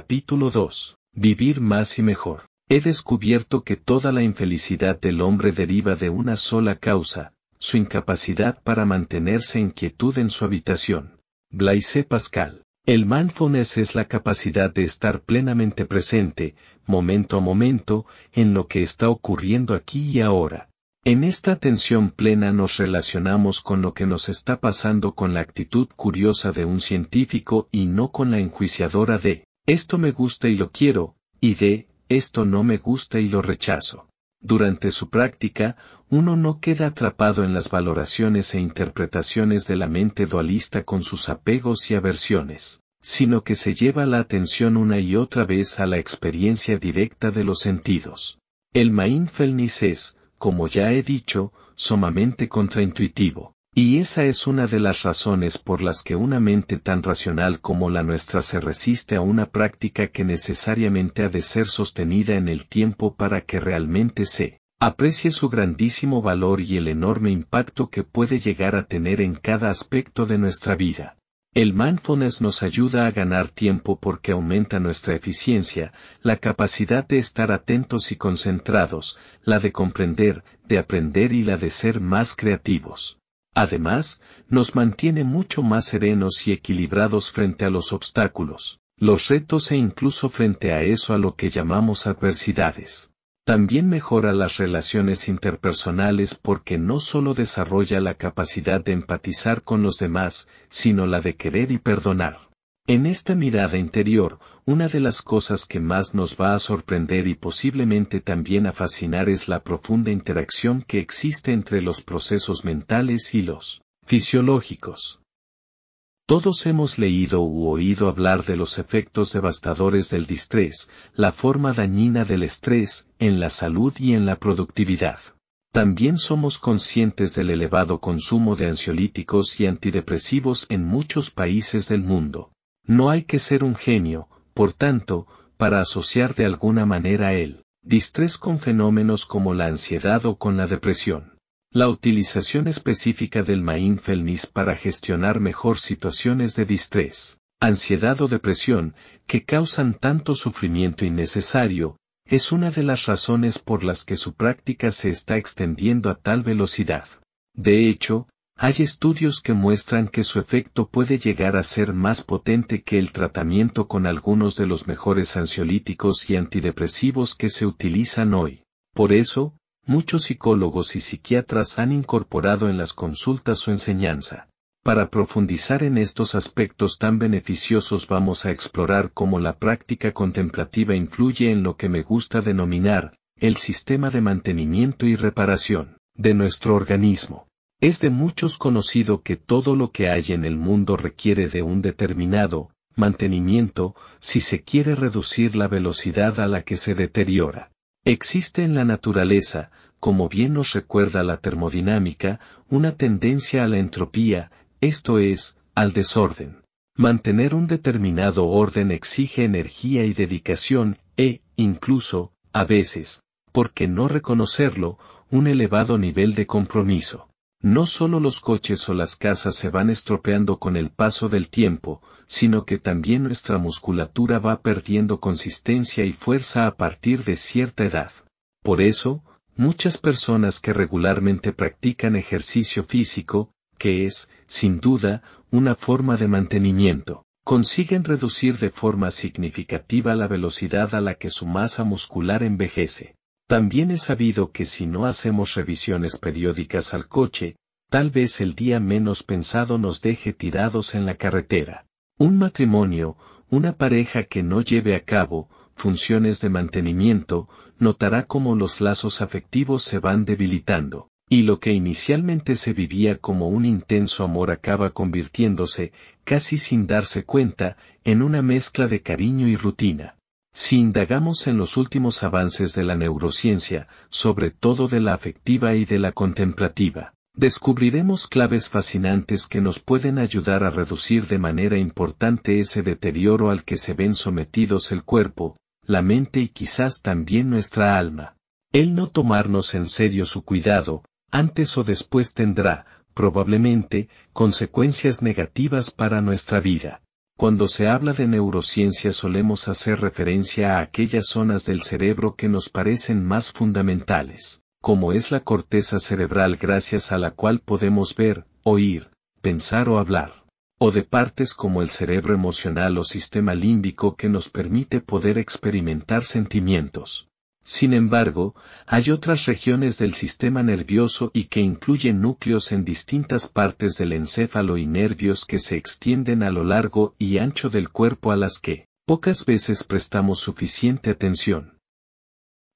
Capítulo 2. Vivir más y mejor. He descubierto que toda la infelicidad del hombre deriva de una sola causa, su incapacidad para mantenerse en quietud en su habitación. Blaise Pascal. El mindfulness es la capacidad de estar plenamente presente, momento a momento, en lo que está ocurriendo aquí y ahora. En esta atención plena nos relacionamos con lo que nos está pasando con la actitud curiosa de un científico y no con la enjuiciadora de, esto me gusta y lo quiero, y de, esto no me gusta y lo rechazo. Durante su práctica, uno no queda atrapado en las valoraciones e interpretaciones de la mente dualista con sus apegos y aversiones, sino que se lleva la atención una y otra vez a la experiencia directa de los sentidos. El mindfulness es, como ya he dicho, sumamente contraintuitivo. Y esa es una de las razones por las que una mente tan racional como la nuestra se resiste a una práctica que necesariamente ha de ser sostenida en el tiempo para que realmente se aprecie su grandísimo valor y el enorme impacto que puede llegar a tener en cada aspecto de nuestra vida. El mindfulness nos ayuda a ganar tiempo porque aumenta nuestra eficiencia, la capacidad de estar atentos y concentrados, la de comprender, de aprender y la de ser más creativos. Además, nos mantiene mucho más serenos y equilibrados frente a los obstáculos, los retos e incluso frente a eso a lo que llamamos adversidades. También mejora las relaciones interpersonales porque no solo desarrolla la capacidad de empatizar con los demás, sino la de querer y perdonar. En esta mirada interior, una de las cosas que más nos va a sorprender y posiblemente también a fascinar es la profunda interacción que existe entre los procesos mentales y los fisiológicos. Todos hemos leído u oído hablar de los efectos devastadores del distrés, la forma dañina del estrés, en la salud y en la productividad. También somos conscientes del elevado consumo de ansiolíticos y antidepresivos en muchos países del mundo. No hay que ser un genio, por tanto, para asociar de alguna manera el distrés con fenómenos como la ansiedad o con la depresión. La utilización específica del mindfulness para gestionar mejor situaciones de distrés, ansiedad o depresión, que causan tanto sufrimiento innecesario, es una de las razones por las que su práctica se está extendiendo a tal velocidad. De hecho, hay estudios que muestran que su efecto puede llegar a ser más potente que el tratamiento con algunos de los mejores ansiolíticos y antidepresivos que se utilizan hoy. Por eso, muchos psicólogos y psiquiatras han incorporado en las consultas su enseñanza. Para profundizar en estos aspectos tan beneficiosos vamos a explorar cómo la práctica contemplativa influye en lo que me gusta denominar, el sistema de mantenimiento y reparación, de nuestro organismo. Es de muchos conocido que todo lo que hay en el mundo requiere de un determinado mantenimiento si se quiere reducir la velocidad a la que se deteriora. Existe en la naturaleza, como bien nos recuerda la termodinámica, una tendencia a la entropía, esto es, al desorden. Mantener un determinado orden exige energía y dedicación, e, incluso, a veces, ¿por qué no reconocerlo, un elevado nivel de compromiso? No solo los coches o las casas se van estropeando con el paso del tiempo, sino que también nuestra musculatura va perdiendo consistencia y fuerza a partir de cierta edad. Por eso, muchas personas que regularmente practican ejercicio físico, que es, sin duda, una forma de mantenimiento, consiguen reducir de forma significativa la velocidad a la que su masa muscular envejece. También es sabido que si no hacemos revisiones periódicas al coche, tal vez el día menos pensado nos deje tirados en la carretera. Un matrimonio, una pareja que no lleve a cabo funciones de mantenimiento, notará cómo los lazos afectivos se van debilitando, y lo que inicialmente se vivía como un intenso amor acaba convirtiéndose, casi sin darse cuenta, en una mezcla de cariño y rutina. Si indagamos en los últimos avances de la neurociencia, sobre todo de la afectiva y de la contemplativa, descubriremos claves fascinantes que nos pueden ayudar a reducir de manera importante ese deterioro al que se ven sometidos el cuerpo, la mente y quizás también nuestra alma. El no tomarnos en serio su cuidado, antes o después tendrá, probablemente, consecuencias negativas para nuestra vida. Cuando se habla de neurociencia solemos hacer referencia a aquellas zonas del cerebro que nos parecen más fundamentales, como es la corteza cerebral gracias a la cual podemos ver, oír, pensar o hablar, o de partes como el cerebro emocional o sistema límbico que nos permite poder experimentar sentimientos. Sin embargo, hay otras regiones del sistema nervioso y que incluyen núcleos en distintas partes del encéfalo y nervios que se extienden a lo largo y ancho del cuerpo a las que, pocas veces prestamos suficiente atención.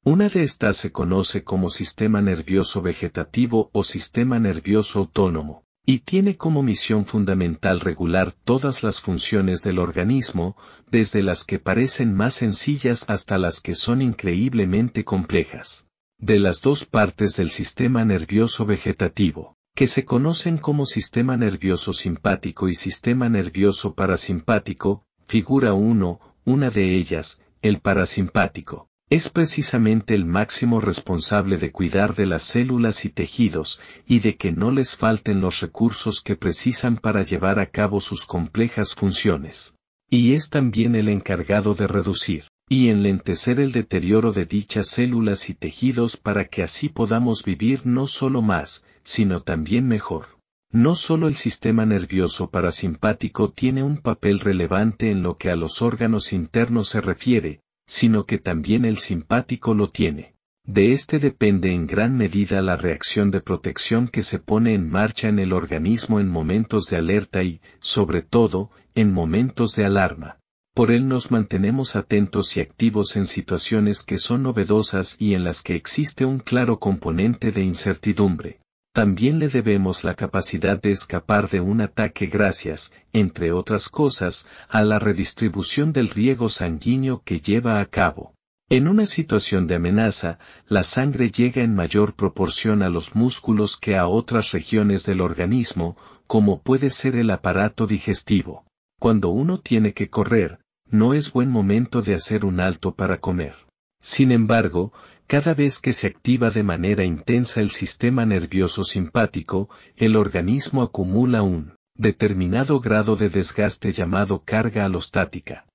Una de estas se conoce como sistema nervioso vegetativo o sistema nervioso autónomo y tiene como misión fundamental regular todas las funciones del organismo, desde las que parecen más sencillas hasta las que son increíblemente complejas. De las dos partes del sistema nervioso vegetativo, que se conocen como sistema nervioso simpático y sistema nervioso parasimpático, figura 1, una de ellas, el parasimpático es precisamente el máximo responsable de cuidar de las células y tejidos, y de que no les falten los recursos que precisan para llevar a cabo sus complejas funciones. Y es también el encargado de reducir y enlentecer el deterioro de dichas células y tejidos para que así podamos vivir no solo más, sino también mejor. No solo el sistema nervioso parasimpático tiene un papel relevante en lo que a los órganos internos se refiere, sino que también el simpático lo tiene. De este depende en gran medida la reacción de protección que se pone en marcha en el organismo en momentos de alerta y, sobre todo, en momentos de alarma. Por él nos mantenemos atentos y activos en situaciones que son novedosas y en las que existe un claro componente de incertidumbre. También le debemos la capacidad de escapar de un ataque gracias, entre otras cosas, a la redistribución del riego sanguíneo que lleva a cabo. En una situación de amenaza, la sangre llega en mayor proporción a los músculos que a otras regiones del organismo, como puede ser el aparato digestivo. Cuando uno tiene que correr, no es buen momento de hacer un alto para comer. Sin embargo, cada vez que se activa de manera intensa el sistema nervioso simpático, el organismo acumula un determinado grado de desgaste llamado carga alostática.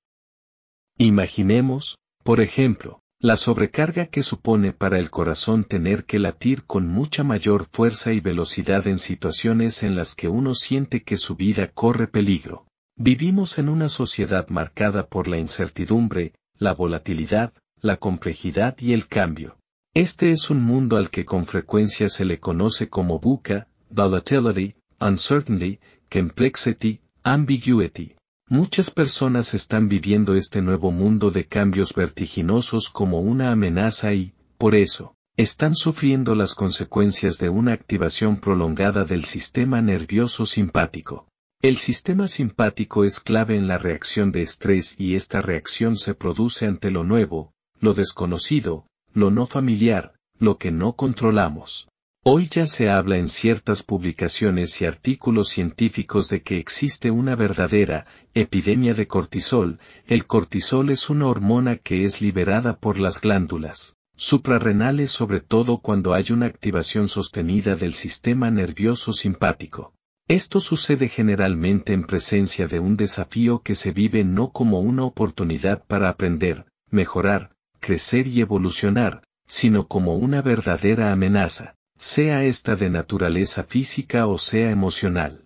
Imaginemos, por ejemplo, la sobrecarga que supone para el corazón tener que latir con mucha mayor fuerza y velocidad en situaciones en las que uno siente que su vida corre peligro. Vivimos en una sociedad marcada por la incertidumbre, la volatilidad, la complejidad y el cambio. Este es un mundo al que con frecuencia se le conoce como buca, volatility, uncertainty, complexity, ambiguity. Muchas personas están viviendo este nuevo mundo de cambios vertiginosos como una amenaza y, por eso, están sufriendo las consecuencias de una activación prolongada del sistema nervioso simpático. El sistema simpático es clave en la reacción de estrés y esta reacción se produce ante lo nuevo, lo desconocido, lo no familiar, lo que no controlamos. Hoy ya se habla en ciertas publicaciones y artículos científicos de que existe una verdadera epidemia de cortisol. El cortisol es una hormona que es liberada por las glándulas suprarrenales sobre todo cuando hay una activación sostenida del sistema nervioso simpático. Esto sucede generalmente en presencia de un desafío que se vive no como una oportunidad para aprender, mejorar, crecer y evolucionar, sino como una verdadera amenaza, sea esta de naturaleza física o sea emocional.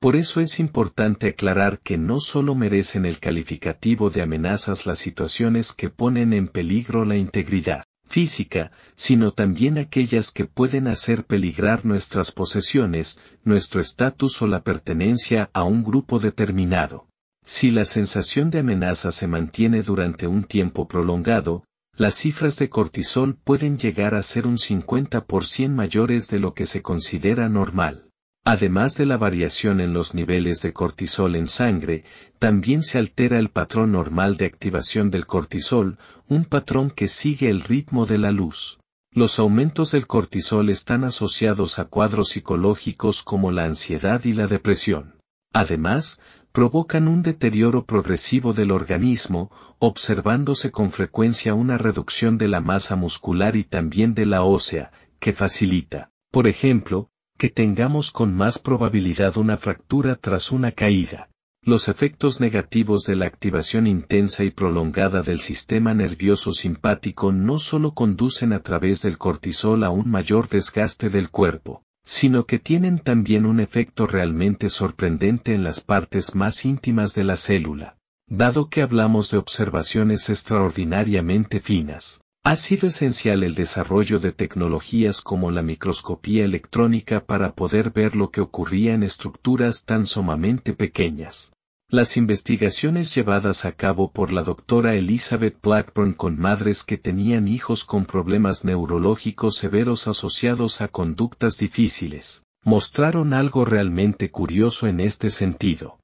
Por eso es importante aclarar que no solo merecen el calificativo de amenazas las situaciones que ponen en peligro la integridad física, sino también aquellas que pueden hacer peligrar nuestras posesiones, nuestro estatus o la pertenencia a un grupo determinado. Si la sensación de amenaza se mantiene durante un tiempo prolongado, las cifras de cortisol pueden llegar a ser un 50% mayores de lo que se considera normal. Además de la variación en los niveles de cortisol en sangre, también se altera el patrón normal de activación del cortisol, un patrón que sigue el ritmo de la luz. Los aumentos del cortisol están asociados a cuadros psicológicos como la ansiedad y la depresión. Además, provocan un deterioro progresivo del organismo, observándose con frecuencia una reducción de la masa muscular y también de la ósea, que facilita, por ejemplo, que tengamos con más probabilidad una fractura tras una caída. Los efectos negativos de la activación intensa y prolongada del sistema nervioso simpático no solo conducen a través del cortisol a un mayor desgaste del cuerpo, sino que tienen también un efecto realmente sorprendente en las partes más íntimas de la célula. Dado que hablamos de observaciones extraordinariamente finas, ha sido esencial el desarrollo de tecnologías como la microscopía electrónica para poder ver lo que ocurría en estructuras tan sumamente pequeñas. Las investigaciones llevadas a cabo por la doctora Elizabeth Blackburn con madres que tenían hijos con problemas neurológicos severos asociados a conductas difíciles, mostraron algo realmente curioso en este sentido.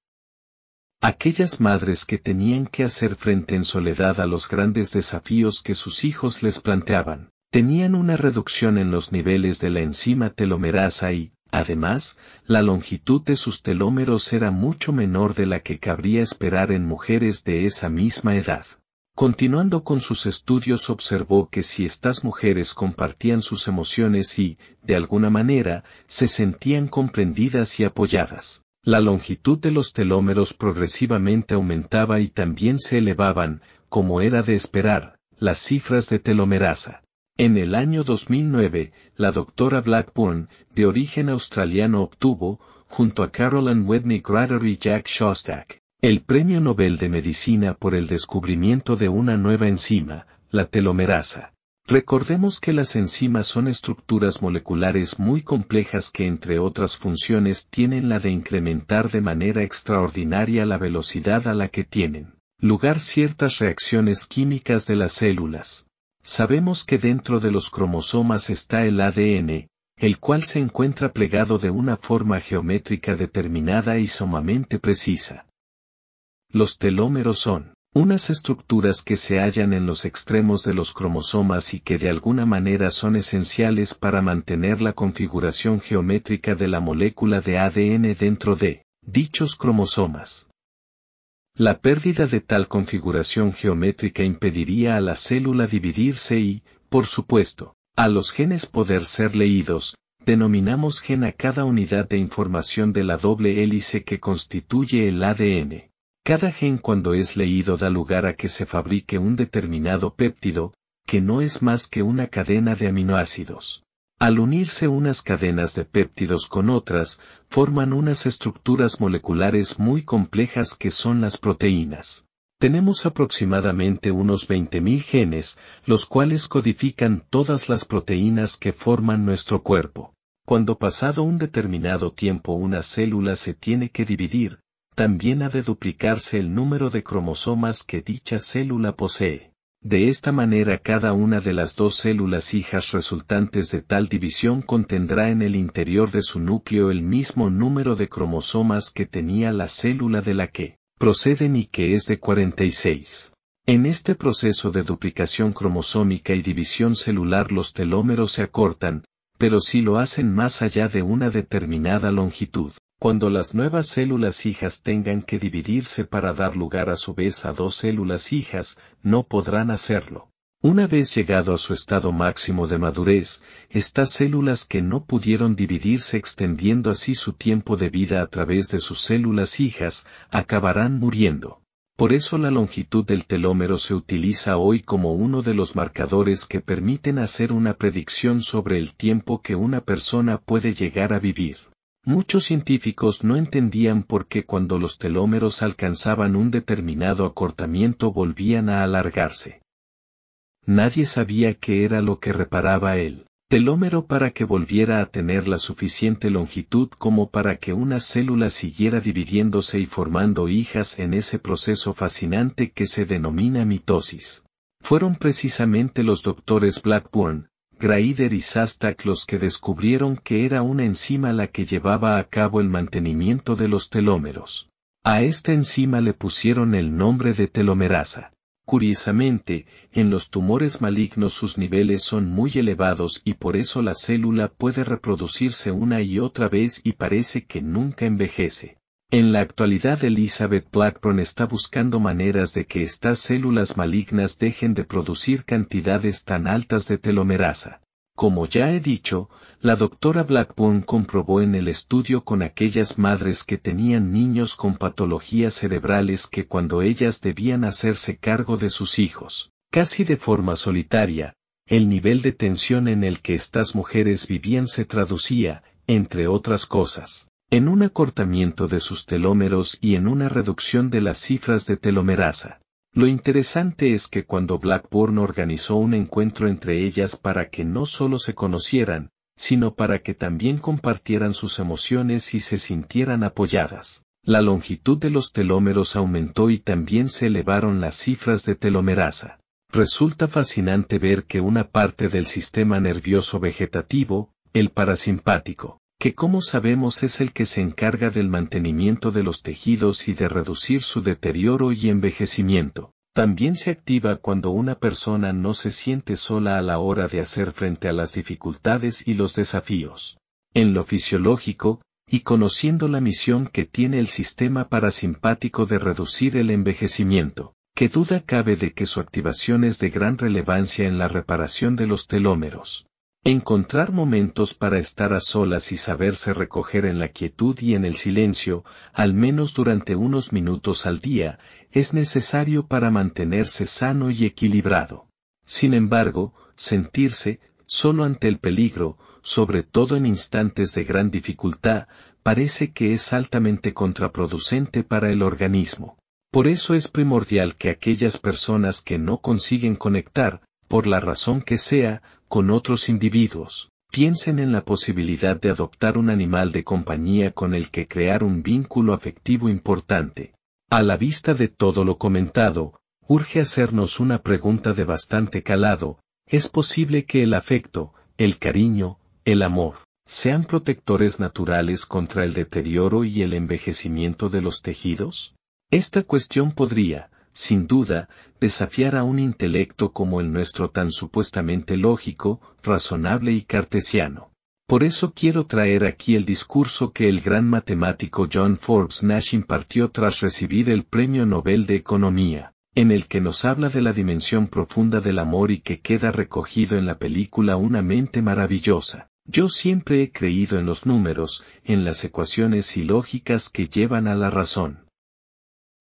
Aquellas madres que tenían que hacer frente en soledad a los grandes desafíos que sus hijos les planteaban, tenían una reducción en los niveles de la enzima telomerasa y, además, la longitud de sus telómeros era mucho menor de la que cabría esperar en mujeres de esa misma edad. Continuando con sus estudios observó que si estas mujeres compartían sus emociones y, de alguna manera, se sentían comprendidas y apoyadas, la longitud de los telómeros progresivamente aumentaba y también se elevaban, como era de esperar, las cifras de telomerasa. En el año 2009, la doctora Blackburn, de origen australiano obtuvo, junto a Carolyn Whitney Grader y Jack Shostak, el Premio Nobel de Medicina por el descubrimiento de una nueva enzima, la telomerasa. Recordemos que las enzimas son estructuras moleculares muy complejas que entre otras funciones tienen la de incrementar de manera extraordinaria la velocidad a la que tienen lugar ciertas reacciones químicas de las células. Sabemos que dentro de los cromosomas está el ADN, el cual se encuentra plegado de una forma geométrica determinada y sumamente precisa. Los telómeros son unas estructuras que se hallan en los extremos de los cromosomas y que de alguna manera son esenciales para mantener la configuración geométrica de la molécula de ADN dentro de dichos cromosomas. La pérdida de tal configuración geométrica impediría a la célula dividirse y, por supuesto, a los genes poder ser leídos, denominamos gen a cada unidad de información de la doble hélice que constituye el ADN. Cada gen cuando es leído da lugar a que se fabrique un determinado péptido, que no es más que una cadena de aminoácidos. Al unirse unas cadenas de péptidos con otras, forman unas estructuras moleculares muy complejas que son las proteínas. Tenemos aproximadamente unos 20.000 genes, los cuales codifican todas las proteínas que forman nuestro cuerpo. Cuando pasado un determinado tiempo una célula se tiene que dividir, también ha de duplicarse el número de cromosomas que dicha célula posee. De esta manera cada una de las dos células hijas resultantes de tal división contendrá en el interior de su núcleo el mismo número de cromosomas que tenía la célula de la que proceden y que es de 46. En este proceso de duplicación cromosómica y división celular los telómeros se acortan, pero si lo hacen más allá de una determinada longitud. Cuando las nuevas células hijas tengan que dividirse para dar lugar a su vez a dos células hijas, no podrán hacerlo. Una vez llegado a su estado máximo de madurez, estas células que no pudieron dividirse extendiendo así su tiempo de vida a través de sus células hijas, acabarán muriendo. Por eso la longitud del telómero se utiliza hoy como uno de los marcadores que permiten hacer una predicción sobre el tiempo que una persona puede llegar a vivir. Muchos científicos no entendían por qué cuando los telómeros alcanzaban un determinado acortamiento volvían a alargarse. Nadie sabía qué era lo que reparaba el telómero para que volviera a tener la suficiente longitud como para que una célula siguiera dividiéndose y formando hijas en ese proceso fascinante que se denomina mitosis. Fueron precisamente los doctores Blackburn, Graider y Sastak los que descubrieron que era una enzima la que llevaba a cabo el mantenimiento de los telómeros. A esta enzima le pusieron el nombre de telomerasa. Curiosamente, en los tumores malignos sus niveles son muy elevados y por eso la célula puede reproducirse una y otra vez y parece que nunca envejece. En la actualidad Elizabeth Blackburn está buscando maneras de que estas células malignas dejen de producir cantidades tan altas de telomerasa. Como ya he dicho, la doctora Blackburn comprobó en el estudio con aquellas madres que tenían niños con patologías cerebrales que cuando ellas debían hacerse cargo de sus hijos, casi de forma solitaria, el nivel de tensión en el que estas mujeres vivían se traducía, entre otras cosas, en un acortamiento de sus telómeros y en una reducción de las cifras de telomerasa. Lo interesante es que cuando Blackburn organizó un encuentro entre ellas para que no solo se conocieran, sino para que también compartieran sus emociones y se sintieran apoyadas, la longitud de los telómeros aumentó y también se elevaron las cifras de telomerasa. Resulta fascinante ver que una parte del sistema nervioso vegetativo, el parasimpático, que como sabemos es el que se encarga del mantenimiento de los tejidos y de reducir su deterioro y envejecimiento. También se activa cuando una persona no se siente sola a la hora de hacer frente a las dificultades y los desafíos. En lo fisiológico, y conociendo la misión que tiene el sistema parasimpático de reducir el envejecimiento, qué duda cabe de que su activación es de gran relevancia en la reparación de los telómeros. Encontrar momentos para estar a solas y saberse recoger en la quietud y en el silencio, al menos durante unos minutos al día, es necesario para mantenerse sano y equilibrado. Sin embargo, sentirse, solo ante el peligro, sobre todo en instantes de gran dificultad, parece que es altamente contraproducente para el organismo. Por eso es primordial que aquellas personas que no consiguen conectar, por la razón que sea, con otros individuos, piensen en la posibilidad de adoptar un animal de compañía con el que crear un vínculo afectivo importante. A la vista de todo lo comentado, urge hacernos una pregunta de bastante calado, ¿es posible que el afecto, el cariño, el amor, sean protectores naturales contra el deterioro y el envejecimiento de los tejidos? Esta cuestión podría, sin duda, desafiar a un intelecto como el nuestro tan supuestamente lógico, razonable y cartesiano. Por eso quiero traer aquí el discurso que el gran matemático John Forbes Nash impartió tras recibir el Premio Nobel de Economía, en el que nos habla de la dimensión profunda del amor y que queda recogido en la película Una mente maravillosa. Yo siempre he creído en los números, en las ecuaciones y lógicas que llevan a la razón.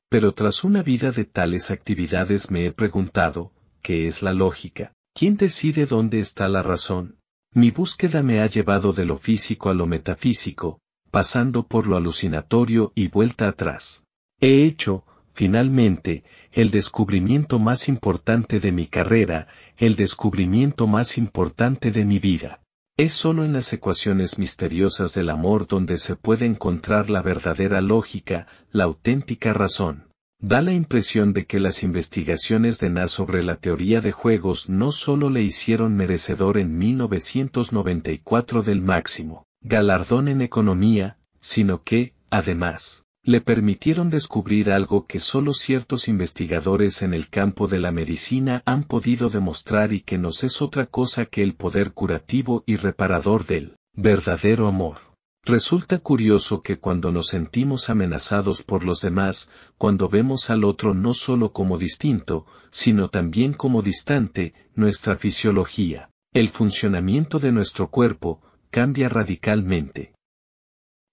Pero tras una vida de tales actividades me he preguntado, ¿qué es la lógica? ¿Quién decide dónde está la razón? Mi búsqueda me ha llevado de lo físico a lo metafísico, pasando por lo alucinatorio y vuelta atrás. He hecho, finalmente, el descubrimiento más importante de mi carrera, el descubrimiento más importante de mi vida. Es solo en las ecuaciones misteriosas del amor donde se puede encontrar la verdadera lógica, la auténtica razón. Da la impresión de que las investigaciones de Na sobre la teoría de juegos no solo le hicieron merecedor en 1994 del máximo galardón en economía, sino que, además, le permitieron descubrir algo que solo ciertos investigadores en el campo de la medicina han podido demostrar y que nos es otra cosa que el poder curativo y reparador del verdadero amor. Resulta curioso que cuando nos sentimos amenazados por los demás, cuando vemos al otro no solo como distinto, sino también como distante, nuestra fisiología, el funcionamiento de nuestro cuerpo, cambia radicalmente.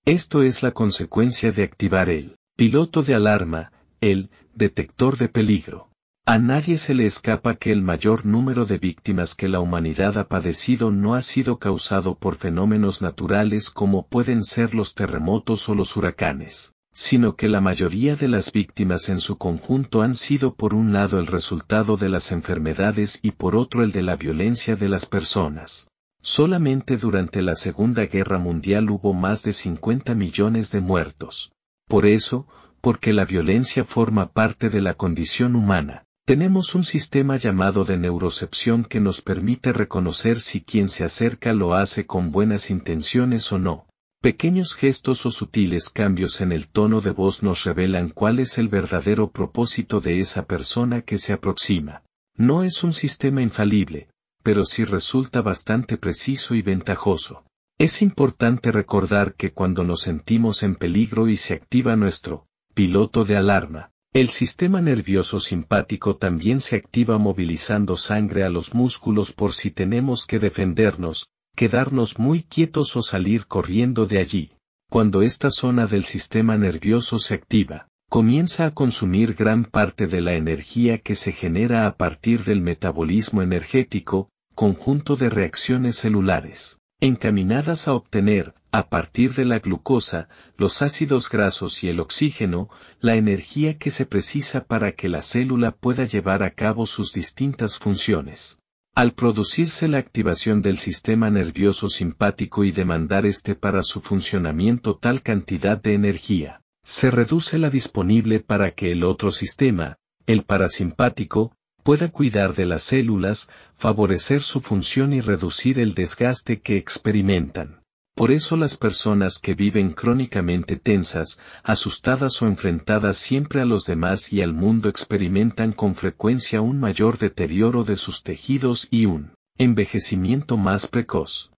Esto es la consecuencia de activar el piloto de alarma, el detector de peligro. A nadie se le escapa que el mayor número de víctimas que la humanidad ha padecido no ha sido causado por fenómenos naturales como pueden ser los terremotos o los huracanes, sino que la mayoría de las víctimas en su conjunto han sido por un lado el resultado de las enfermedades y por otro el de la violencia de las personas. Solamente durante la Segunda Guerra Mundial hubo más de 50 millones de muertos. Por eso, porque la violencia forma parte de la condición humana, Tenemos un sistema llamado de neurocepción que nos permite reconocer si quien se acerca lo hace con buenas intenciones o no. Pequeños gestos o sutiles cambios en el tono de voz nos revelan cuál es el verdadero propósito de esa persona que se aproxima. No es un sistema infalible, pero sí resulta bastante preciso y ventajoso. Es importante recordar que cuando nos sentimos en peligro y se activa nuestro piloto de alarma, el sistema nervioso simpático también se activa movilizando sangre a los músculos por si tenemos que defendernos, quedarnos muy quietos o salir corriendo de allí. Cuando esta zona del sistema nervioso se activa, comienza a consumir gran parte de la energía que se genera a partir del metabolismo energético, conjunto de reacciones celulares encaminadas a obtener, a partir de la glucosa, los ácidos grasos y el oxígeno, la energía que se precisa para que la célula pueda llevar a cabo sus distintas funciones. Al producirse la activación del sistema nervioso simpático y demandar este para su funcionamiento tal cantidad de energía, se reduce la disponible para que el otro sistema, el parasimpático, pueda cuidar de las células, favorecer su función y reducir el desgaste que experimentan. Por eso las personas que viven crónicamente tensas, asustadas o enfrentadas siempre a los demás y al mundo experimentan con frecuencia un mayor deterioro de sus tejidos y un envejecimiento más precoz.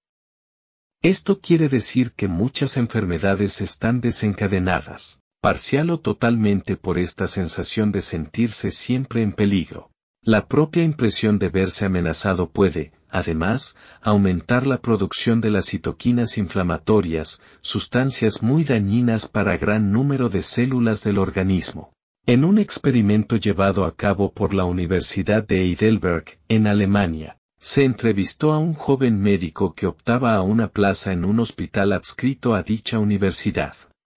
Esto quiere decir que muchas enfermedades están desencadenadas, parcial o totalmente por esta sensación de sentirse siempre en peligro. La propia impresión de verse amenazado puede, además, aumentar la producción de las citoquinas inflamatorias, sustancias muy dañinas para gran número de células del organismo. En un experimento llevado a cabo por la Universidad de Heidelberg, en Alemania, se entrevistó a un joven médico que optaba a una plaza en un hospital adscrito a dicha universidad.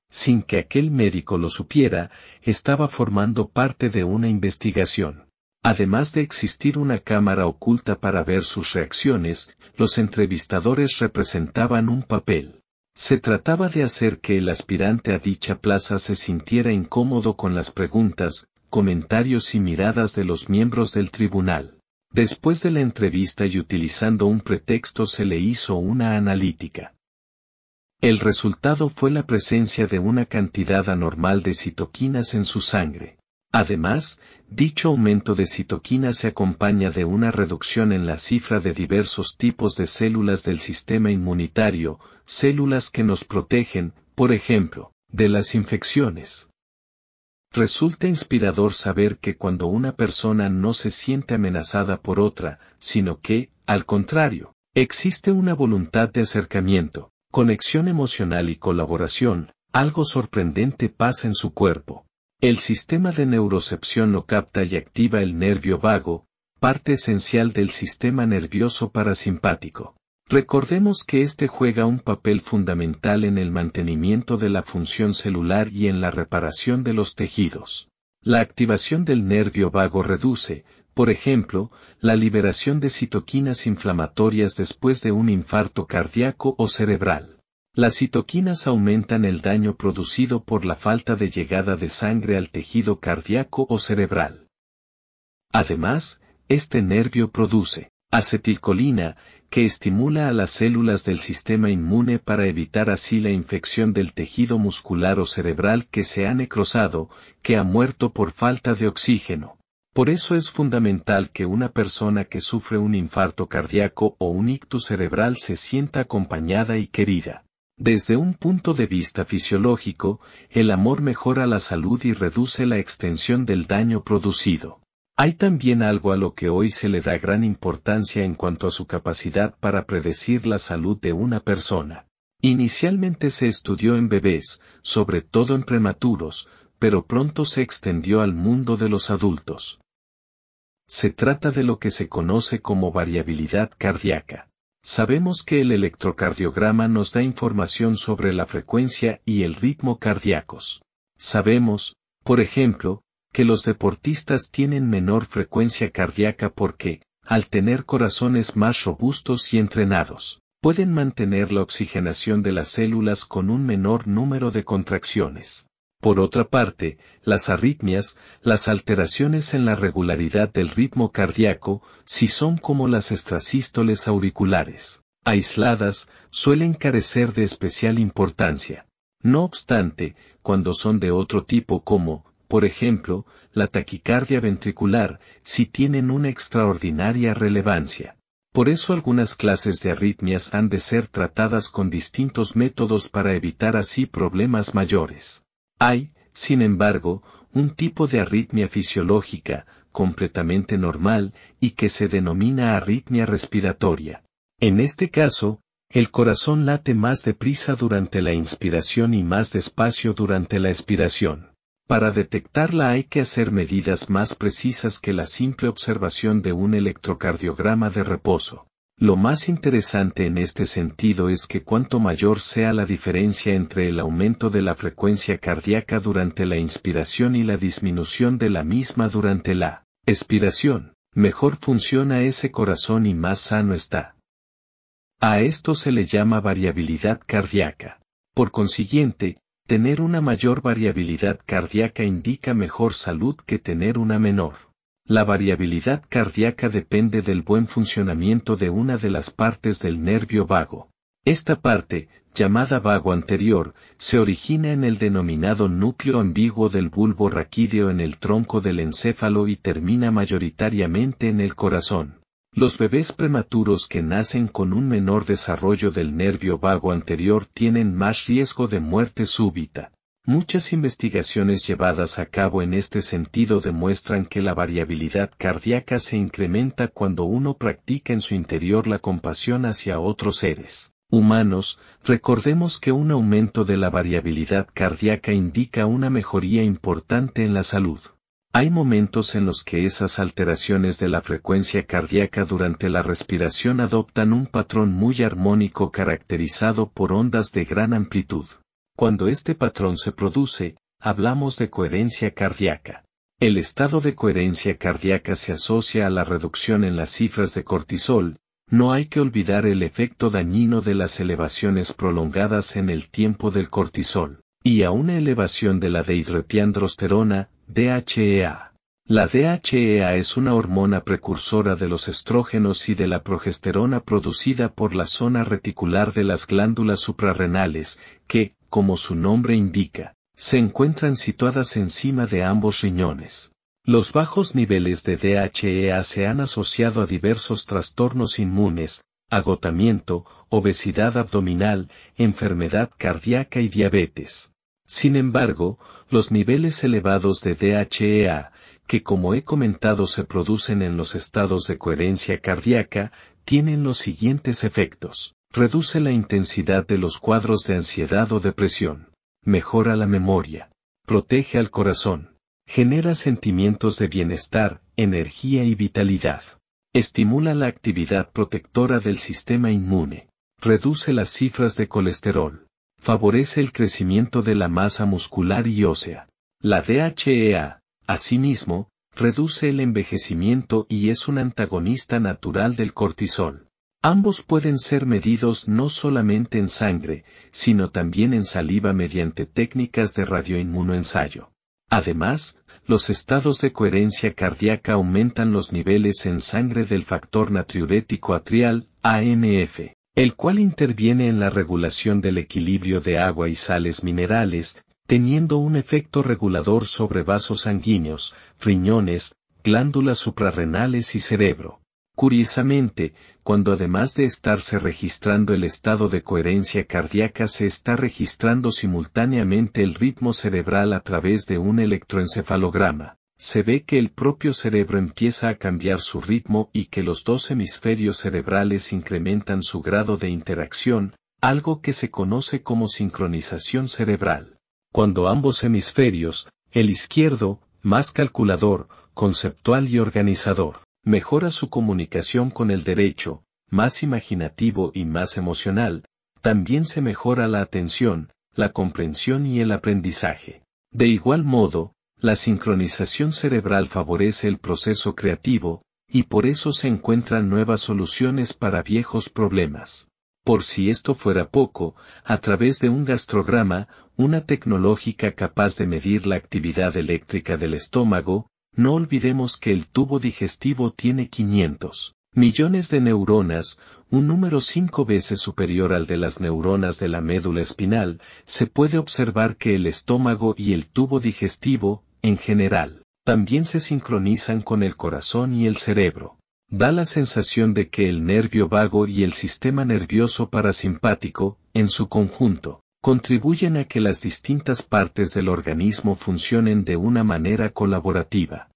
Sin que aquel médico lo supiera, estaba formando parte de una investigación. Además de existir una cámara oculta para ver sus reacciones, los entrevistadores representaban un papel. Se trataba de hacer que el aspirante a dicha plaza se sintiera incómodo con las preguntas, comentarios y miradas de los miembros del tribunal. Después de la entrevista y utilizando un pretexto se le hizo una analítica. El resultado fue la presencia de una cantidad anormal de citoquinas en su sangre. Además, dicho aumento de citoquina se acompaña de una reducción en la cifra de diversos tipos de células del sistema inmunitario, células que nos protegen, por ejemplo, de las infecciones. Resulta inspirador saber que cuando una persona no se siente amenazada por otra, sino que, al contrario, existe una voluntad de acercamiento, conexión emocional y colaboración, algo sorprendente pasa en su cuerpo. El sistema de neurocepción lo capta y activa el nervio vago, parte esencial del sistema nervioso parasimpático. Recordemos que éste juega un papel fundamental en el mantenimiento de la función celular y en la reparación de los tejidos. La activación del nervio vago reduce, por ejemplo, la liberación de citoquinas inflamatorias después de un infarto cardíaco o cerebral. Las citoquinas aumentan el daño producido por la falta de llegada de sangre al tejido cardíaco o cerebral. Además, este nervio produce acetilcolina, que estimula a las células del sistema inmune para evitar así la infección del tejido muscular o cerebral que se ha necrosado, que ha muerto por falta de oxígeno. Por eso es fundamental que una persona que sufre un infarto cardíaco o un ictus cerebral se sienta acompañada y querida. Desde un punto de vista fisiológico, el amor mejora la salud y reduce la extensión del daño producido. Hay también algo a lo que hoy se le da gran importancia en cuanto a su capacidad para predecir la salud de una persona. Inicialmente se estudió en bebés, sobre todo en prematuros, pero pronto se extendió al mundo de los adultos. Se trata de lo que se conoce como variabilidad cardíaca. Sabemos que el electrocardiograma nos da información sobre la frecuencia y el ritmo cardíacos. Sabemos, por ejemplo, que los deportistas tienen menor frecuencia cardíaca porque, al tener corazones más robustos y entrenados, pueden mantener la oxigenación de las células con un menor número de contracciones. Por otra parte, las arritmias, las alteraciones en la regularidad del ritmo cardíaco, si son como las extrasístoles auriculares, aisladas, suelen carecer de especial importancia. No obstante, cuando son de otro tipo como, por ejemplo, la taquicardia ventricular, sí tienen una extraordinaria relevancia. Por eso algunas clases de arritmias han de ser tratadas con distintos métodos para evitar así problemas mayores. Hay, sin embargo, un tipo de arritmia fisiológica, completamente normal, y que se denomina arritmia respiratoria. En este caso, el corazón late más deprisa durante la inspiración y más despacio durante la expiración. Para detectarla hay que hacer medidas más precisas que la simple observación de un electrocardiograma de reposo. Lo más interesante en este sentido es que cuanto mayor sea la diferencia entre el aumento de la frecuencia cardíaca durante la inspiración y la disminución de la misma durante la expiración, mejor funciona ese corazón y más sano está. A esto se le llama variabilidad cardíaca. Por consiguiente, tener una mayor variabilidad cardíaca indica mejor salud que tener una menor. La variabilidad cardíaca depende del buen funcionamiento de una de las partes del nervio vago. Esta parte, llamada vago anterior, se origina en el denominado núcleo ambiguo del bulbo raquídeo en el tronco del encéfalo y termina mayoritariamente en el corazón. Los bebés prematuros que nacen con un menor desarrollo del nervio vago anterior tienen más riesgo de muerte súbita. Muchas investigaciones llevadas a cabo en este sentido demuestran que la variabilidad cardíaca se incrementa cuando uno practica en su interior la compasión hacia otros seres humanos, recordemos que un aumento de la variabilidad cardíaca indica una mejoría importante en la salud. Hay momentos en los que esas alteraciones de la frecuencia cardíaca durante la respiración adoptan un patrón muy armónico caracterizado por ondas de gran amplitud. Cuando este patrón se produce, hablamos de coherencia cardíaca. El estado de coherencia cardíaca se asocia a la reducción en las cifras de cortisol, no hay que olvidar el efecto dañino de las elevaciones prolongadas en el tiempo del cortisol, y a una elevación de la dehidroepiandrosterona, DHEA. La DHEA es una hormona precursora de los estrógenos y de la progesterona producida por la zona reticular de las glándulas suprarrenales, que, como su nombre indica, se encuentran situadas encima de ambos riñones. Los bajos niveles de DHEA se han asociado a diversos trastornos inmunes, agotamiento, obesidad abdominal, enfermedad cardíaca y diabetes. Sin embargo, los niveles elevados de DHEA, que como he comentado se producen en los estados de coherencia cardíaca, tienen los siguientes efectos. Reduce la intensidad de los cuadros de ansiedad o depresión. Mejora la memoria. Protege al corazón. Genera sentimientos de bienestar, energía y vitalidad. Estimula la actividad protectora del sistema inmune. Reduce las cifras de colesterol. Favorece el crecimiento de la masa muscular y ósea. La DHEA, asimismo, reduce el envejecimiento y es un antagonista natural del cortisol. Ambos pueden ser medidos no solamente en sangre, sino también en saliva mediante técnicas de radioinmunoensayo. Además, los estados de coherencia cardíaca aumentan los niveles en sangre del factor natriurético atrial, ANF, el cual interviene en la regulación del equilibrio de agua y sales minerales, teniendo un efecto regulador sobre vasos sanguíneos, riñones, glándulas suprarrenales y cerebro. Curiosamente, cuando además de estarse registrando el estado de coherencia cardíaca se está registrando simultáneamente el ritmo cerebral a través de un electroencefalograma, se ve que el propio cerebro empieza a cambiar su ritmo y que los dos hemisferios cerebrales incrementan su grado de interacción, algo que se conoce como sincronización cerebral. Cuando ambos hemisferios, el izquierdo, más calculador, conceptual y organizador, mejora su comunicación con el derecho, más imaginativo y más emocional, también se mejora la atención, la comprensión y el aprendizaje. De igual modo, la sincronización cerebral favorece el proceso creativo, y por eso se encuentran nuevas soluciones para viejos problemas. Por si esto fuera poco, a través de un gastrograma, una tecnológica capaz de medir la actividad eléctrica del estómago, no olvidemos que el tubo digestivo tiene 500 millones de neuronas, un número cinco veces superior al de las neuronas de la médula espinal, se puede observar que el estómago y el tubo digestivo, en general, también se sincronizan con el corazón y el cerebro da la sensación de que el nervio vago y el sistema nervioso parasimpático, en su conjunto, contribuyen a que las distintas partes del organismo funcionen de una manera colaborativa.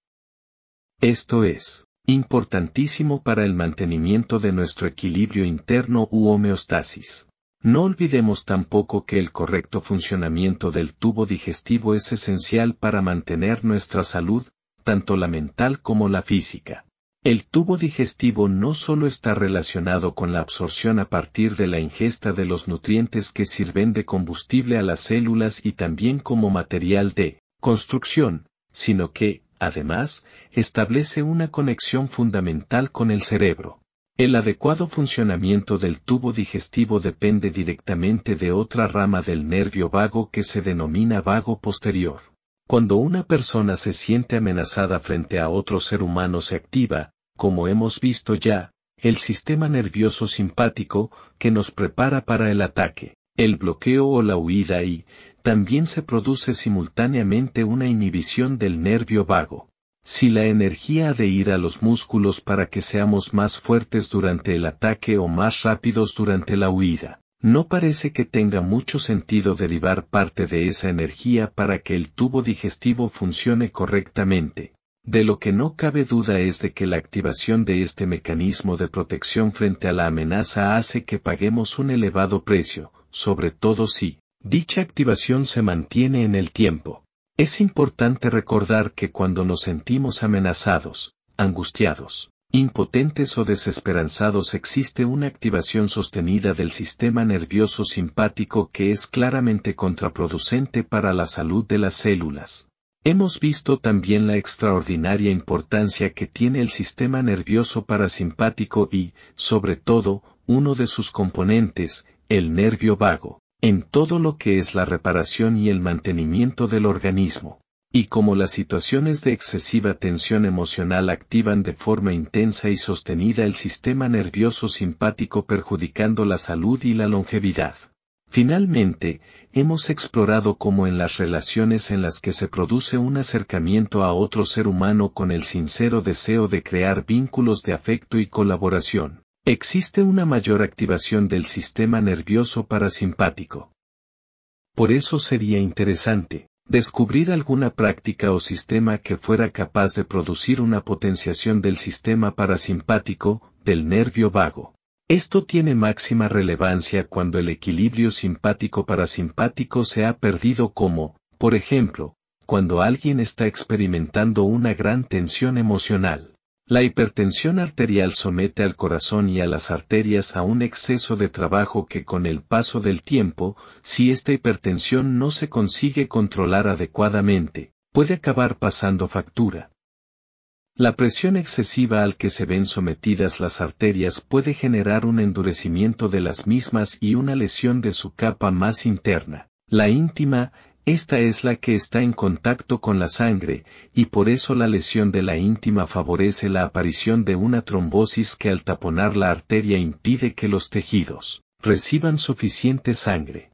Esto es importantísimo para el mantenimiento de nuestro equilibrio interno u homeostasis. No olvidemos tampoco que el correcto funcionamiento del tubo digestivo es esencial para mantener nuestra salud, tanto la mental como la física. El tubo digestivo no solo está relacionado con la absorción a partir de la ingesta de los nutrientes que sirven de combustible a las células y también como material de construcción, sino que, además, establece una conexión fundamental con el cerebro. El adecuado funcionamiento del tubo digestivo depende directamente de otra rama del nervio vago que se denomina vago posterior. Cuando una persona se siente amenazada frente a otro ser humano se activa, como hemos visto ya, el sistema nervioso simpático, que nos prepara para el ataque, el bloqueo o la huida y, también se produce simultáneamente una inhibición del nervio vago. Si la energía ha de ir a los músculos para que seamos más fuertes durante el ataque o más rápidos durante la huida, no parece que tenga mucho sentido derivar parte de esa energía para que el tubo digestivo funcione correctamente. De lo que no cabe duda es de que la activación de este mecanismo de protección frente a la amenaza hace que paguemos un elevado precio, sobre todo si, dicha activación se mantiene en el tiempo. Es importante recordar que cuando nos sentimos amenazados, angustiados, impotentes o desesperanzados existe una activación sostenida del sistema nervioso simpático que es claramente contraproducente para la salud de las células. Hemos visto también la extraordinaria importancia que tiene el sistema nervioso parasimpático y, sobre todo, uno de sus componentes, el nervio vago, en todo lo que es la reparación y el mantenimiento del organismo y como las situaciones de excesiva tensión emocional activan de forma intensa y sostenida el sistema nervioso simpático perjudicando la salud y la longevidad. Finalmente, hemos explorado cómo en las relaciones en las que se produce un acercamiento a otro ser humano con el sincero deseo de crear vínculos de afecto y colaboración, existe una mayor activación del sistema nervioso parasimpático. Por eso sería interesante, descubrir alguna práctica o sistema que fuera capaz de producir una potenciación del sistema parasimpático, del nervio vago. Esto tiene máxima relevancia cuando el equilibrio simpático-parasimpático se ha perdido como, por ejemplo, cuando alguien está experimentando una gran tensión emocional. La hipertensión arterial somete al corazón y a las arterias a un exceso de trabajo que con el paso del tiempo, si esta hipertensión no se consigue controlar adecuadamente, puede acabar pasando factura. La presión excesiva al que se ven sometidas las arterias puede generar un endurecimiento de las mismas y una lesión de su capa más interna, la íntima, esta es la que está en contacto con la sangre, y por eso la lesión de la íntima favorece la aparición de una trombosis que al taponar la arteria impide que los tejidos reciban suficiente sangre.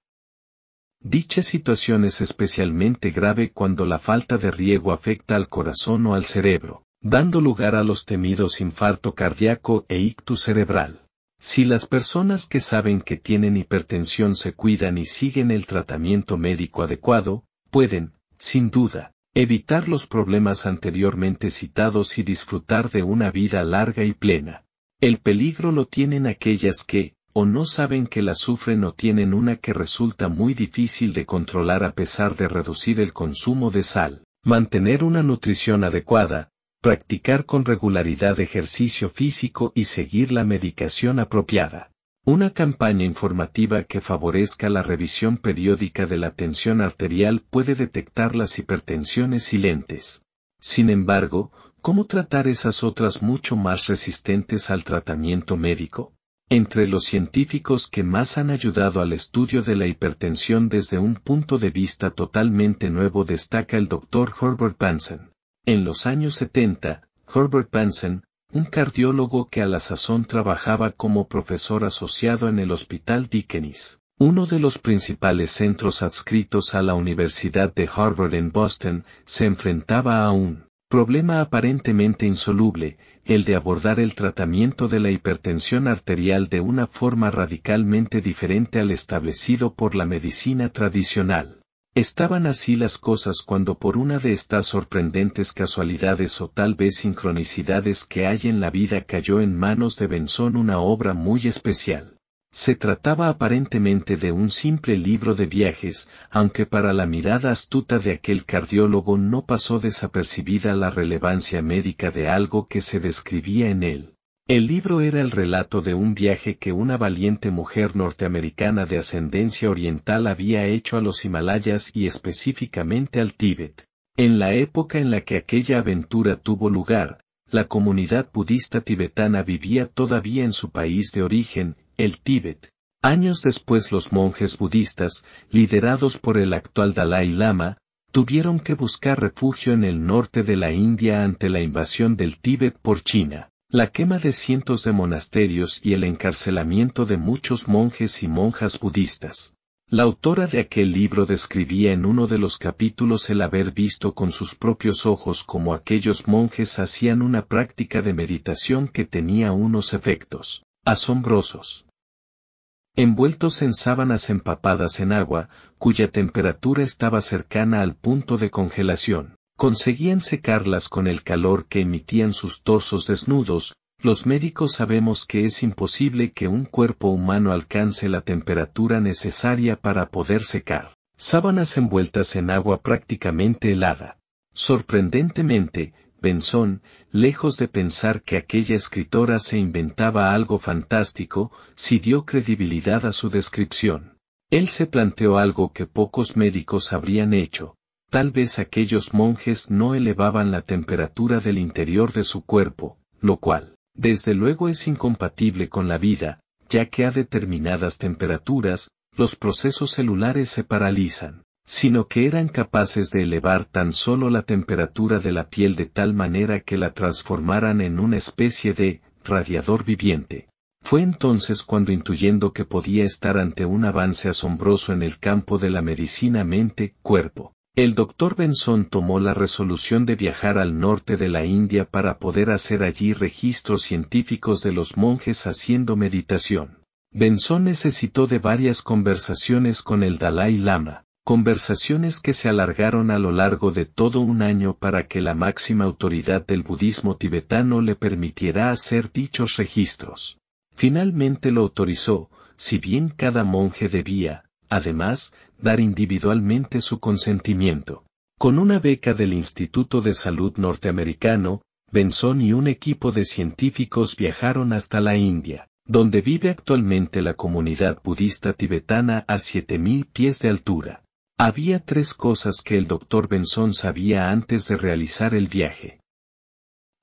Dicha situación es especialmente grave cuando la falta de riego afecta al corazón o al cerebro, dando lugar a los temidos infarto cardíaco e ictus cerebral. Si las personas que saben que tienen hipertensión se cuidan y siguen el tratamiento médico adecuado, pueden, sin duda, evitar los problemas anteriormente citados y disfrutar de una vida larga y plena. El peligro lo tienen aquellas que, o no saben que la sufren o tienen una que resulta muy difícil de controlar a pesar de reducir el consumo de sal, mantener una nutrición adecuada, practicar con regularidad ejercicio físico y seguir la medicación apropiada. Una campaña informativa que favorezca la revisión periódica de la tensión arterial puede detectar las hipertensiones silentes. Sin embargo, ¿cómo tratar esas otras mucho más resistentes al tratamiento médico? Entre los científicos que más han ayudado al estudio de la hipertensión desde un punto de vista totalmente nuevo destaca el Dr. Herbert Pansen. En los años 70, Herbert Pansen, un cardiólogo que a la sazón trabajaba como profesor asociado en el Hospital Dickens, uno de los principales centros adscritos a la Universidad de Harvard en Boston, se enfrentaba a un problema aparentemente insoluble, el de abordar el tratamiento de la hipertensión arterial de una forma radicalmente diferente al establecido por la medicina tradicional. Estaban así las cosas cuando por una de estas sorprendentes casualidades o tal vez sincronicidades que hay en la vida cayó en manos de Benson una obra muy especial. Se trataba aparentemente de un simple libro de viajes, aunque para la mirada astuta de aquel cardiólogo no pasó desapercibida la relevancia médica de algo que se describía en él. El libro era el relato de un viaje que una valiente mujer norteamericana de ascendencia oriental había hecho a los Himalayas y específicamente al Tíbet. En la época en la que aquella aventura tuvo lugar, la comunidad budista tibetana vivía todavía en su país de origen, el Tíbet. Años después los monjes budistas, liderados por el actual Dalai Lama, tuvieron que buscar refugio en el norte de la India ante la invasión del Tíbet por China, la quema de cientos de monasterios y el encarcelamiento de muchos monjes y monjas budistas. La autora de aquel libro describía en uno de los capítulos el haber visto con sus propios ojos cómo aquellos monjes hacían una práctica de meditación que tenía unos efectos asombrosos. Envueltos en sábanas empapadas en agua, cuya temperatura estaba cercana al punto de congelación, conseguían secarlas con el calor que emitían sus torsos desnudos, los médicos sabemos que es imposible que un cuerpo humano alcance la temperatura necesaria para poder secar. Sábanas envueltas en agua prácticamente helada. Sorprendentemente, Benson, lejos de pensar que aquella escritora se inventaba algo fantástico, sí dio credibilidad a su descripción. Él se planteó algo que pocos médicos habrían hecho. Tal vez aquellos monjes no elevaban la temperatura del interior de su cuerpo, lo cual, desde luego es incompatible con la vida, ya que a determinadas temperaturas, los procesos celulares se paralizan sino que eran capaces de elevar tan solo la temperatura de la piel de tal manera que la transformaran en una especie de radiador viviente. Fue entonces cuando intuyendo que podía estar ante un avance asombroso en el campo de la medicina mente-cuerpo, el doctor Benson tomó la resolución de viajar al norte de la India para poder hacer allí registros científicos de los monjes haciendo meditación. Benson necesitó de varias conversaciones con el Dalai Lama, Conversaciones que se alargaron a lo largo de todo un año para que la máxima autoridad del budismo tibetano le permitiera hacer dichos registros. Finalmente lo autorizó, si bien cada monje debía, además, dar individualmente su consentimiento. Con una beca del Instituto de Salud norteamericano, Benson y un equipo de científicos viajaron hasta la India, donde vive actualmente la comunidad budista tibetana a 7.000 pies de altura. Había tres cosas que el doctor Benson sabía antes de realizar el viaje.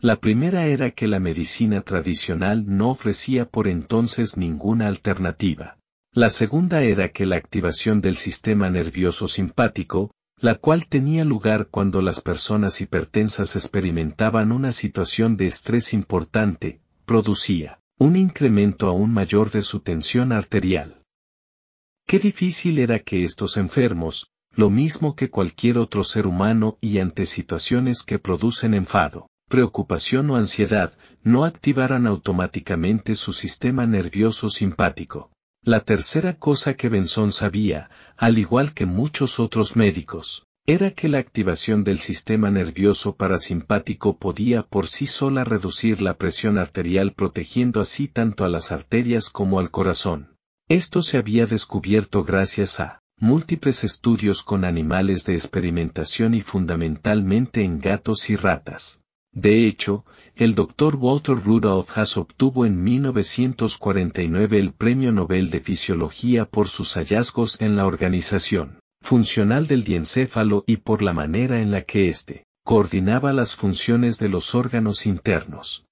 La primera era que la medicina tradicional no ofrecía por entonces ninguna alternativa. La segunda era que la activación del sistema nervioso simpático, la cual tenía lugar cuando las personas hipertensas experimentaban una situación de estrés importante, producía un incremento aún mayor de su tensión arterial. Qué difícil era que estos enfermos, lo mismo que cualquier otro ser humano y ante situaciones que producen enfado, preocupación o ansiedad, no activaran automáticamente su sistema nervioso simpático. La tercera cosa que Benson sabía, al igual que muchos otros médicos, era que la activación del sistema nervioso parasimpático podía por sí sola reducir la presión arterial protegiendo así tanto a las arterias como al corazón. Esto se había descubierto gracias a múltiples estudios con animales de experimentación y fundamentalmente en gatos y ratas. De hecho, el Dr. Walter Rudolph Haas obtuvo en 1949 el Premio Nobel de Fisiología por sus hallazgos en la organización funcional del diencéfalo y por la manera en la que éste coordinaba las funciones de los órganos internos.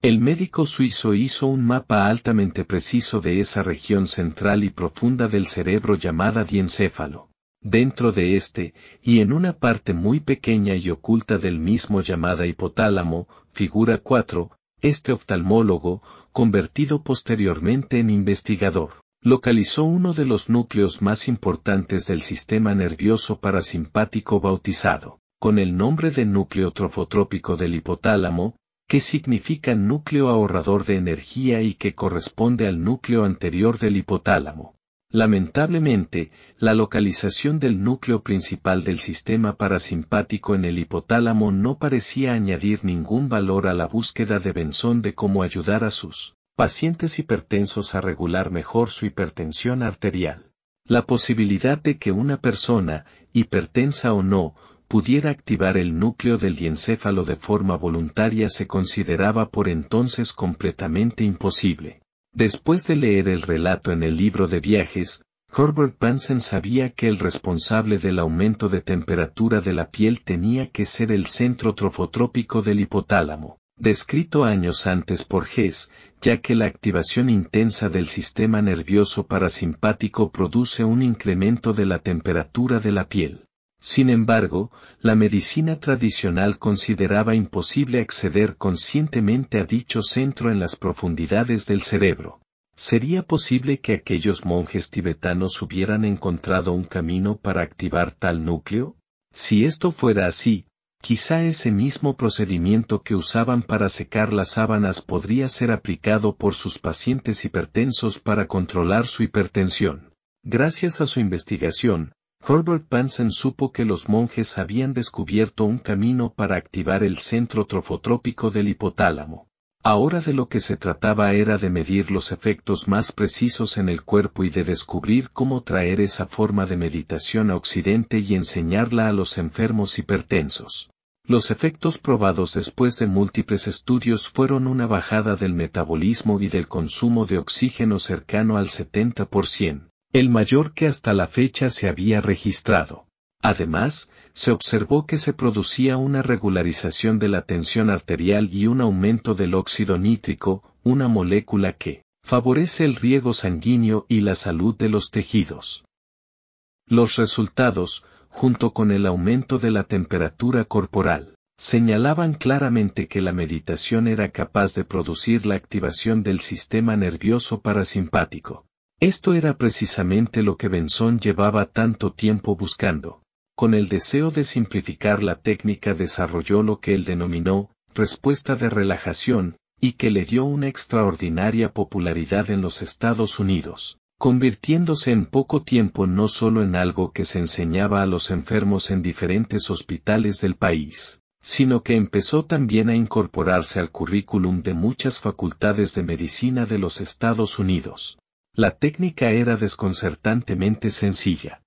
El médico suizo hizo un mapa altamente preciso de esa región central y profunda del cerebro llamada diencéfalo. Dentro de este, y en una parte muy pequeña y oculta del mismo llamada hipotálamo, figura 4, este oftalmólogo, convertido posteriormente en investigador, localizó uno de los núcleos más importantes del sistema nervioso parasimpático bautizado, con el nombre de núcleo trofotrópico del hipotálamo, que significa núcleo ahorrador de energía y que corresponde al núcleo anterior del hipotálamo. Lamentablemente, la localización del núcleo principal del sistema parasimpático en el hipotálamo no parecía añadir ningún valor a la búsqueda de Benson de cómo ayudar a sus pacientes hipertensos a regular mejor su hipertensión arterial. La posibilidad de que una persona, hipertensa o no, pudiera activar el núcleo del diencéfalo de forma voluntaria se consideraba por entonces completamente imposible. Después de leer el relato en el libro de viajes, Herbert Bunsen sabía que el responsable del aumento de temperatura de la piel tenía que ser el centro trofotrópico del hipotálamo, descrito años antes por Hess, ya que la activación intensa del sistema nervioso parasimpático produce un incremento de la temperatura de la piel. Sin embargo, la medicina tradicional consideraba imposible acceder conscientemente a dicho centro en las profundidades del cerebro. ¿Sería posible que aquellos monjes tibetanos hubieran encontrado un camino para activar tal núcleo? Si esto fuera así, quizá ese mismo procedimiento que usaban para secar las sábanas podría ser aplicado por sus pacientes hipertensos para controlar su hipertensión. Gracias a su investigación, Herbert Bunsen supo que los monjes habían descubierto un camino para activar el centro trofotrópico del hipotálamo. Ahora de lo que se trataba era de medir los efectos más precisos en el cuerpo y de descubrir cómo traer esa forma de meditación a Occidente y enseñarla a los enfermos hipertensos. Los efectos probados después de múltiples estudios fueron una bajada del metabolismo y del consumo de oxígeno cercano al 70% el mayor que hasta la fecha se había registrado. Además, se observó que se producía una regularización de la tensión arterial y un aumento del óxido nítrico, una molécula que favorece el riego sanguíneo y la salud de los tejidos. Los resultados, junto con el aumento de la temperatura corporal, señalaban claramente que la meditación era capaz de producir la activación del sistema nervioso parasimpático. Esto era precisamente lo que Benson llevaba tanto tiempo buscando. Con el deseo de simplificar la técnica desarrolló lo que él denominó, respuesta de relajación, y que le dio una extraordinaria popularidad en los Estados Unidos, convirtiéndose en poco tiempo no solo en algo que se enseñaba a los enfermos en diferentes hospitales del país, sino que empezó también a incorporarse al currículum de muchas facultades de medicina de los Estados Unidos. La técnica era desconcertantemente sencilla.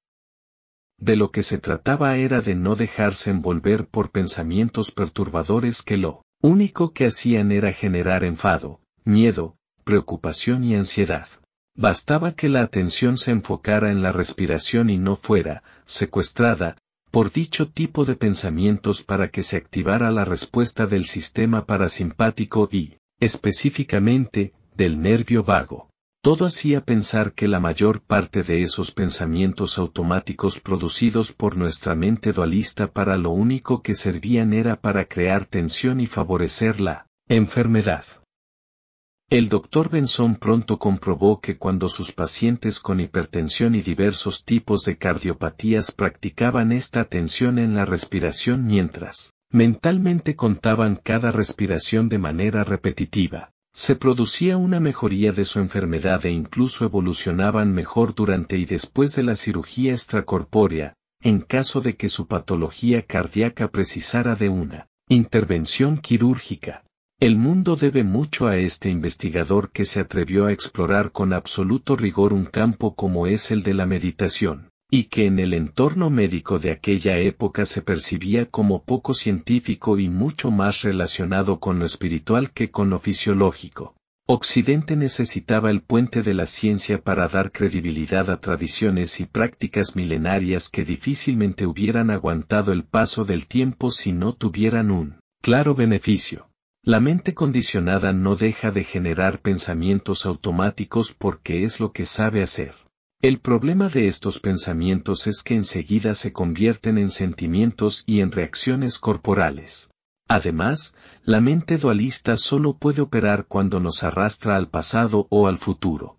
De lo que se trataba era de no dejarse envolver por pensamientos perturbadores que lo único que hacían era generar enfado, miedo, preocupación y ansiedad. Bastaba que la atención se enfocara en la respiración y no fuera, secuestrada, por dicho tipo de pensamientos para que se activara la respuesta del sistema parasimpático y, específicamente, del nervio vago. Todo hacía pensar que la mayor parte de esos pensamientos automáticos producidos por nuestra mente dualista para lo único que servían era para crear tensión y favorecer la enfermedad. El doctor Benson pronto comprobó que cuando sus pacientes con hipertensión y diversos tipos de cardiopatías practicaban esta atención en la respiración mientras mentalmente contaban cada respiración de manera repetitiva, se producía una mejoría de su enfermedad e incluso evolucionaban mejor durante y después de la cirugía extracorpórea, en caso de que su patología cardíaca precisara de una intervención quirúrgica. El mundo debe mucho a este investigador que se atrevió a explorar con absoluto rigor un campo como es el de la meditación y que en el entorno médico de aquella época se percibía como poco científico y mucho más relacionado con lo espiritual que con lo fisiológico. Occidente necesitaba el puente de la ciencia para dar credibilidad a tradiciones y prácticas milenarias que difícilmente hubieran aguantado el paso del tiempo si no tuvieran un claro beneficio. La mente condicionada no deja de generar pensamientos automáticos porque es lo que sabe hacer. El problema de estos pensamientos es que enseguida se convierten en sentimientos y en reacciones corporales. Además, la mente dualista solo puede operar cuando nos arrastra al pasado o al futuro.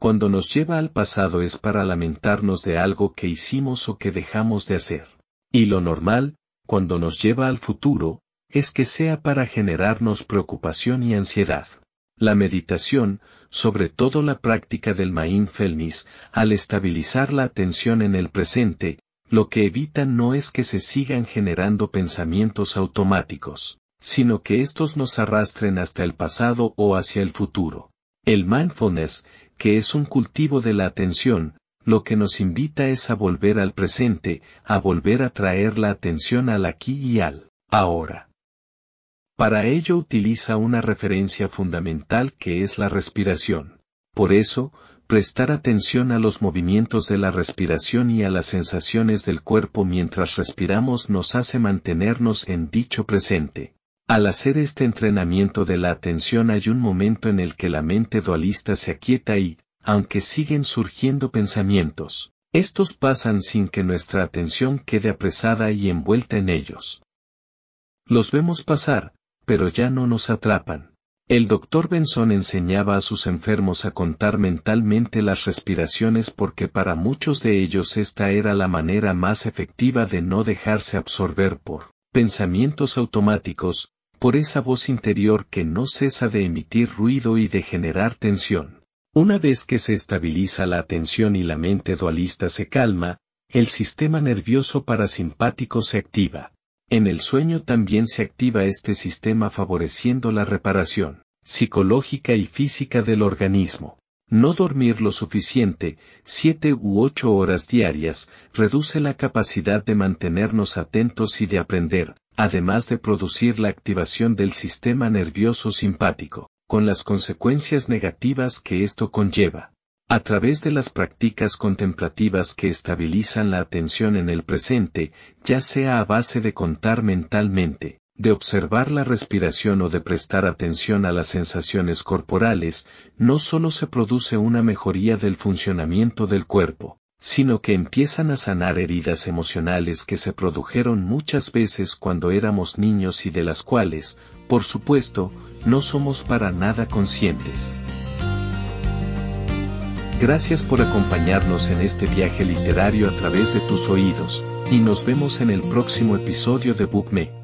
Cuando nos lleva al pasado es para lamentarnos de algo que hicimos o que dejamos de hacer. Y lo normal, cuando nos lleva al futuro, es que sea para generarnos preocupación y ansiedad. La meditación, sobre todo la práctica del mindfulness, al estabilizar la atención en el presente, lo que evita no es que se sigan generando pensamientos automáticos, sino que estos nos arrastren hasta el pasado o hacia el futuro. El mindfulness, que es un cultivo de la atención, lo que nos invita es a volver al presente, a volver a traer la atención al aquí y al ahora. Para ello utiliza una referencia fundamental que es la respiración. Por eso, prestar atención a los movimientos de la respiración y a las sensaciones del cuerpo mientras respiramos nos hace mantenernos en dicho presente. Al hacer este entrenamiento de la atención hay un momento en el que la mente dualista se aquieta y, aunque siguen surgiendo pensamientos, estos pasan sin que nuestra atención quede apresada y envuelta en ellos. Los vemos pasar, pero ya no nos atrapan. El doctor Benson enseñaba a sus enfermos a contar mentalmente las respiraciones porque para muchos de ellos esta era la manera más efectiva de no dejarse absorber por pensamientos automáticos, por esa voz interior que no cesa de emitir ruido y de generar tensión. Una vez que se estabiliza la atención y la mente dualista se calma, el sistema nervioso parasimpático se activa. En el sueño también se activa este sistema favoreciendo la reparación psicológica y física del organismo. No dormir lo suficiente, siete u ocho horas diarias, reduce la capacidad de mantenernos atentos y de aprender, además de producir la activación del sistema nervioso simpático, con las consecuencias negativas que esto conlleva. A través de las prácticas contemplativas que estabilizan la atención en el presente, ya sea a base de contar mentalmente, de observar la respiración o de prestar atención a las sensaciones corporales, no solo se produce una mejoría del funcionamiento del cuerpo, sino que empiezan a sanar heridas emocionales que se produjeron muchas veces cuando éramos niños y de las cuales, por supuesto, no somos para nada conscientes. Gracias por acompañarnos en este viaje literario a través de tus oídos, y nos vemos en el próximo episodio de BookMe.